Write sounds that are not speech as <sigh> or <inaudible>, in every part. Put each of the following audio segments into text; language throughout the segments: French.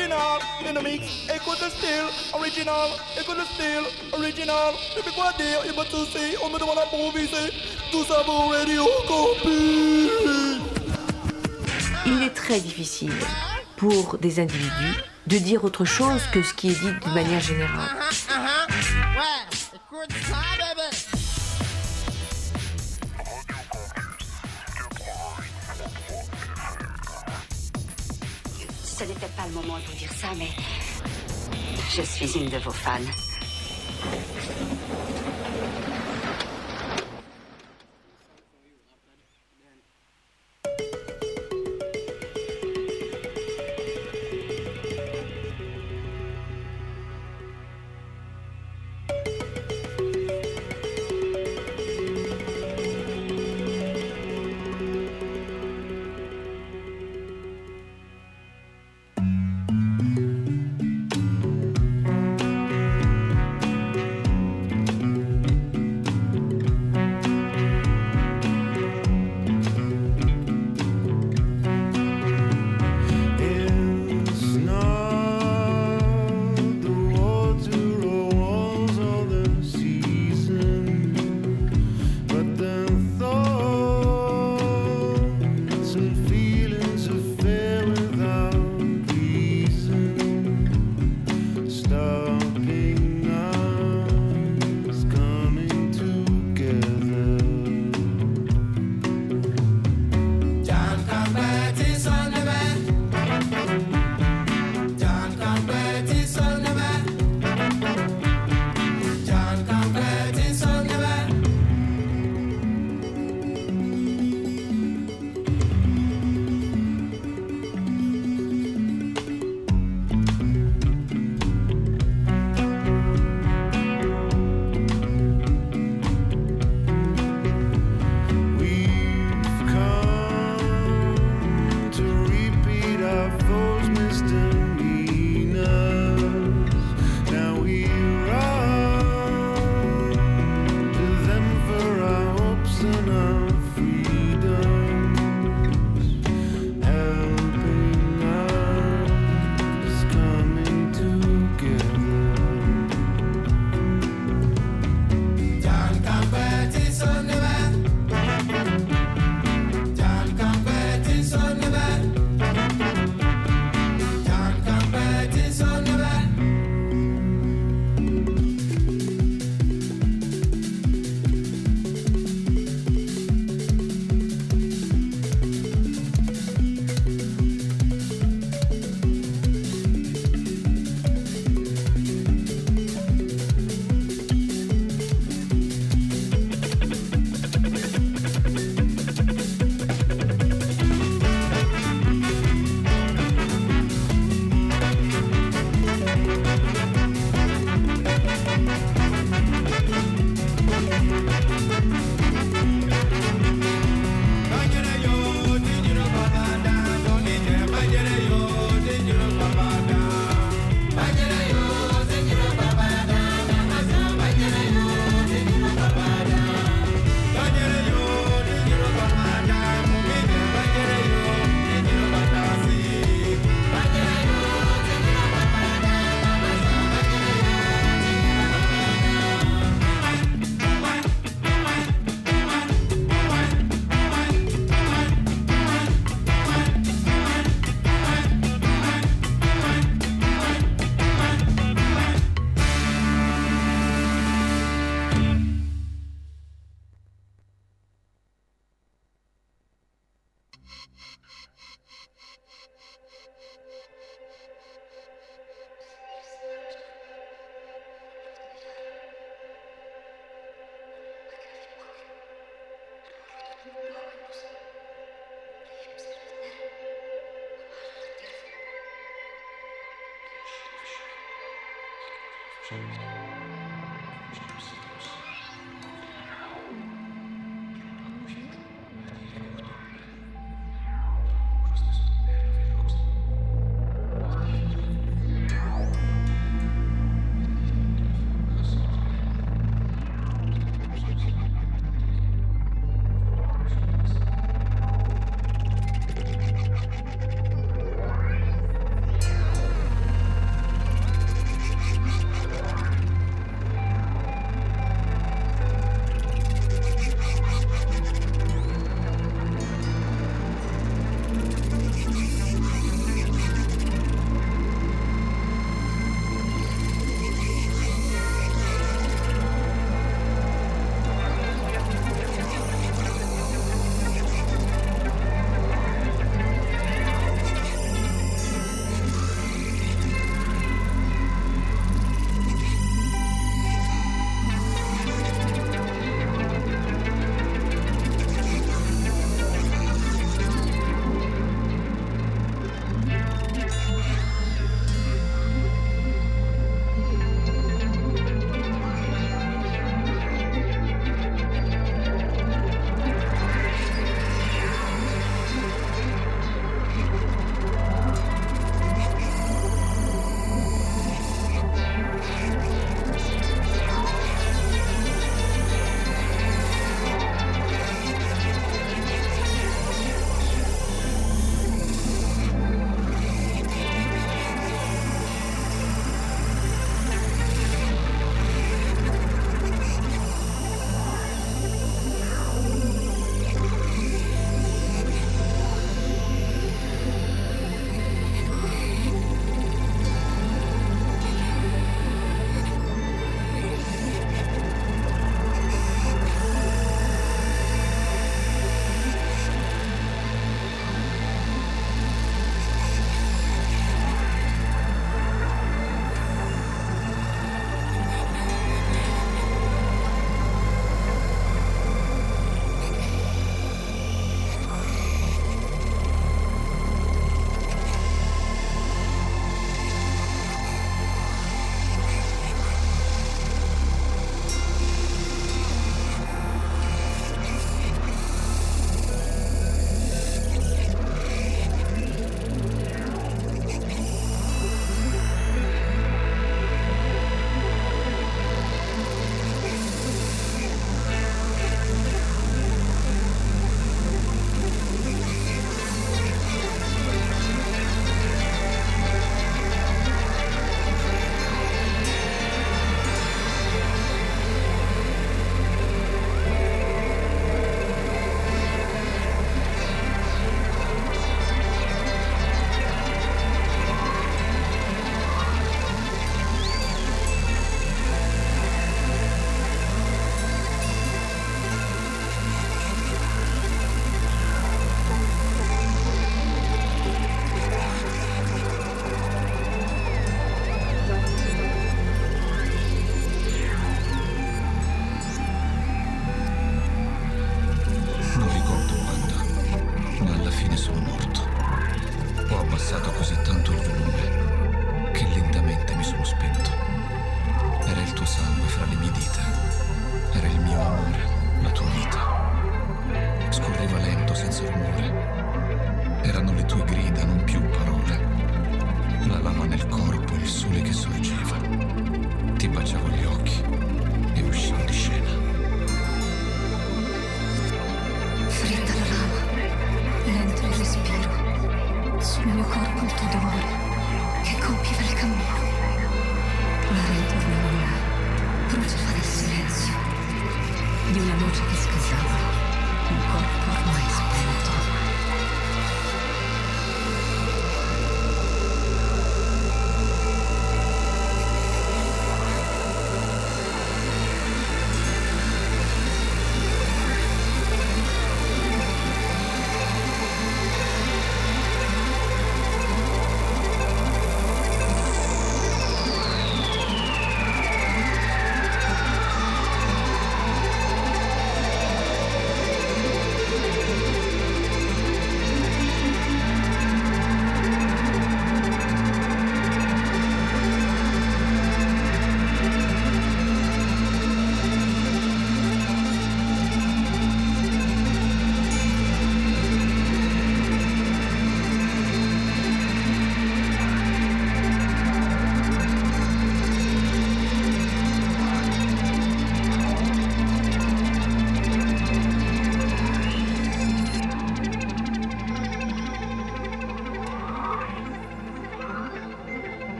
original in the mix. Écoute le style, original, écoute le style, original. Depuis quoi dire, il m'a touché, on me demande à improviser. Tout ça pour Radio Copy. Il est très difficile pour des individus de dire autre chose que ce qui est dit de manière générale. Le moment de vous dire ça, mais je suis une de vos fans.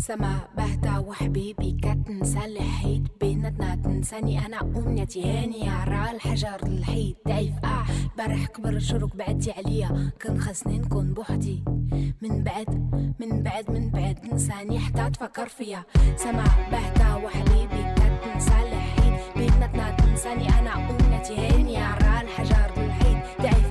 سما بهتا وحبيبي كتنسى الحيط بيناتنا تنساني. أنا أمنيتي هاني عرى الحجر الحيط ضعيف. آه برح كبر شروك بعدي عليا. كان خاصني نكون بوحدي. من بعد من بعد من بعد نساني حتى تفكر فيا. سما بهتا وحبيبي كتنسى الحيط بيناتنا تنساني. أنا أمنيتي هاني عرى الحجر الحيط ضعيف.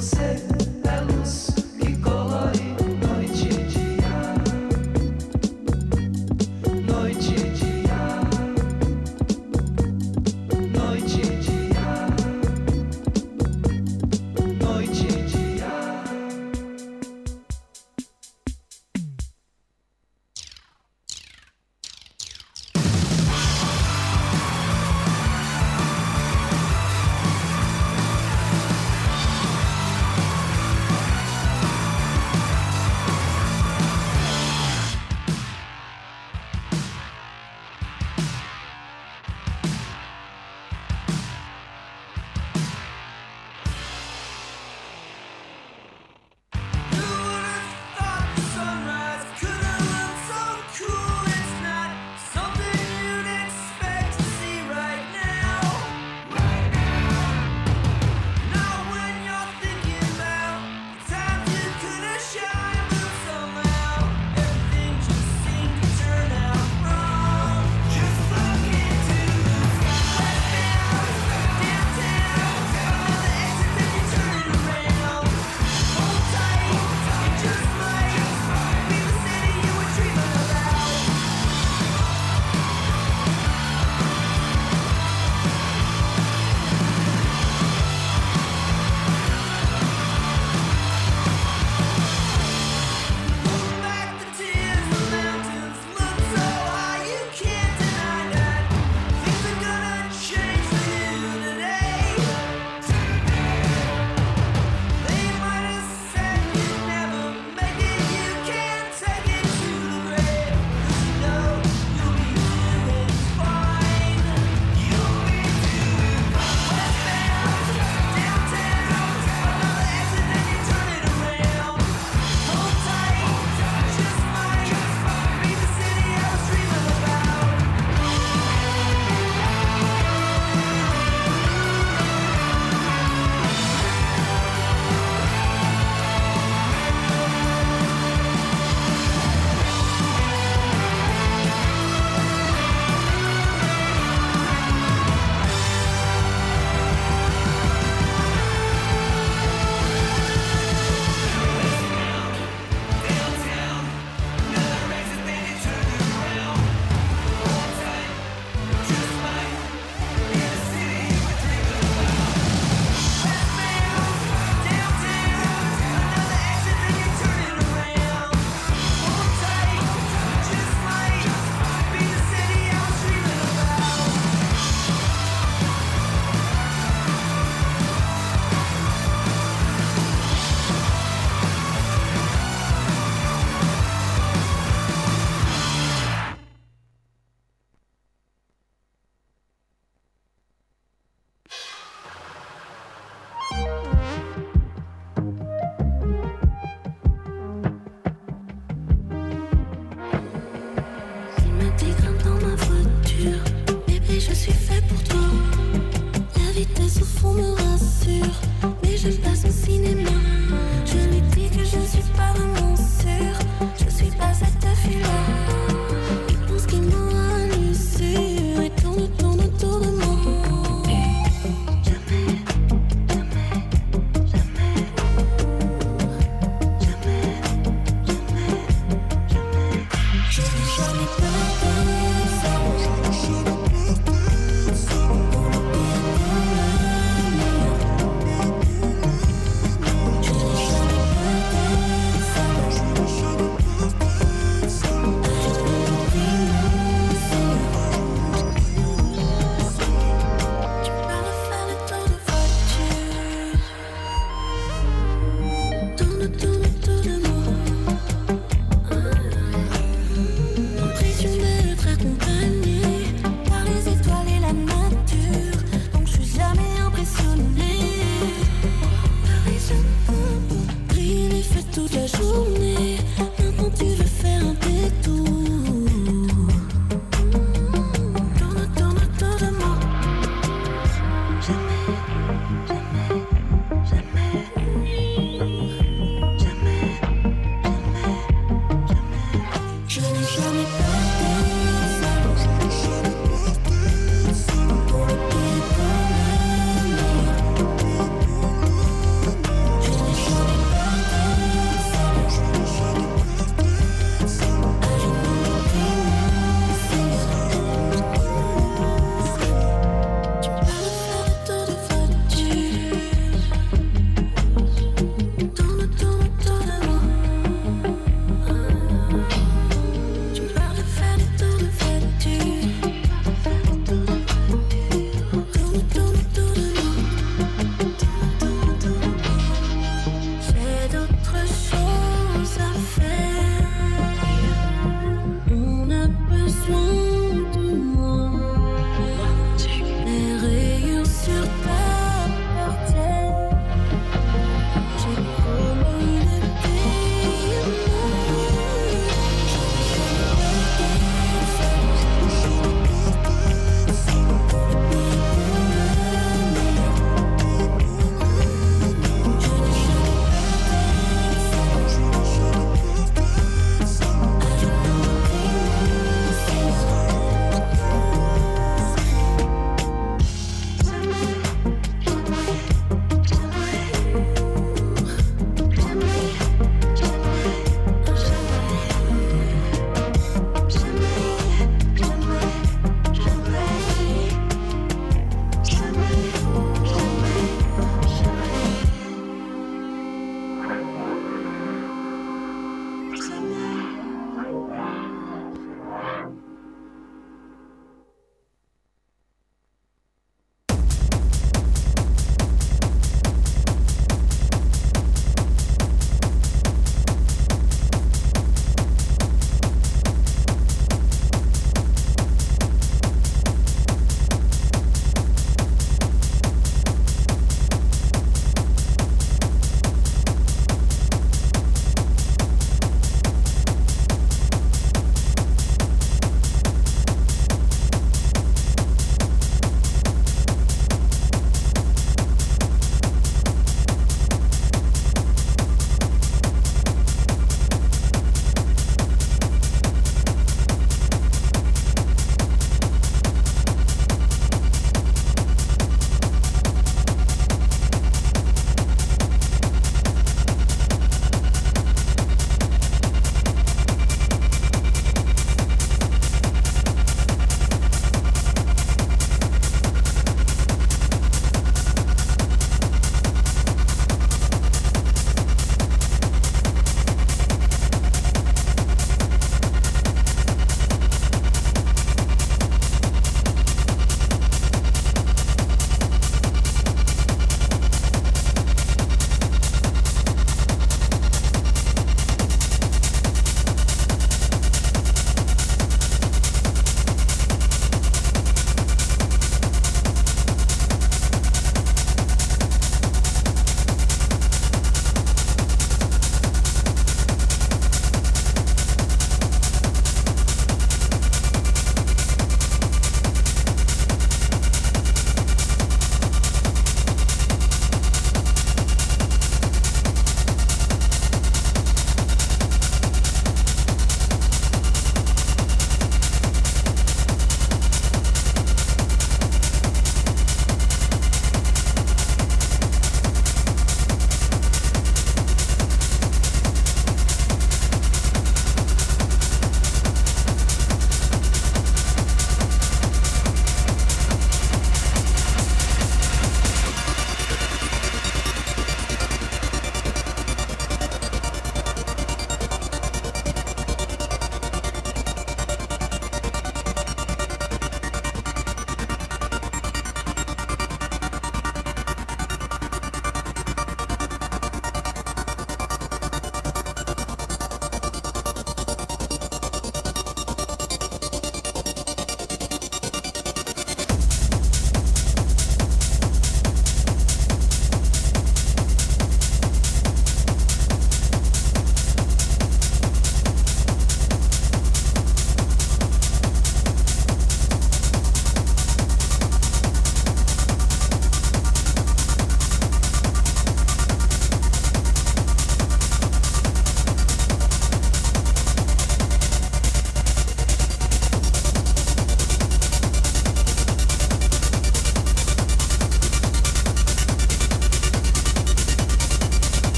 Você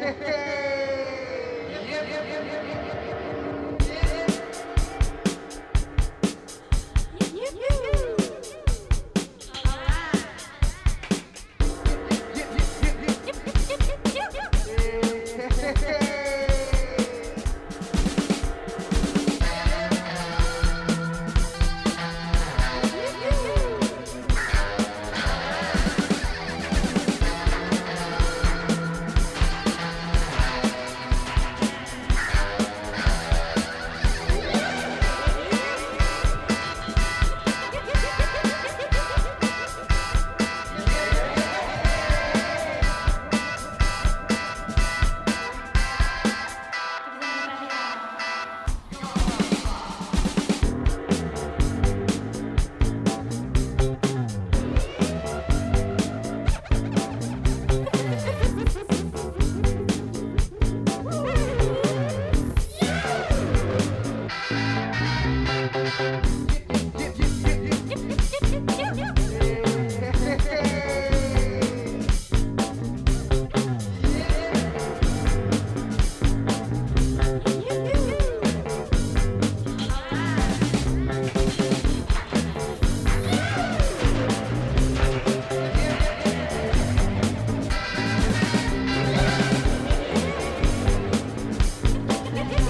Yeah. <laughs>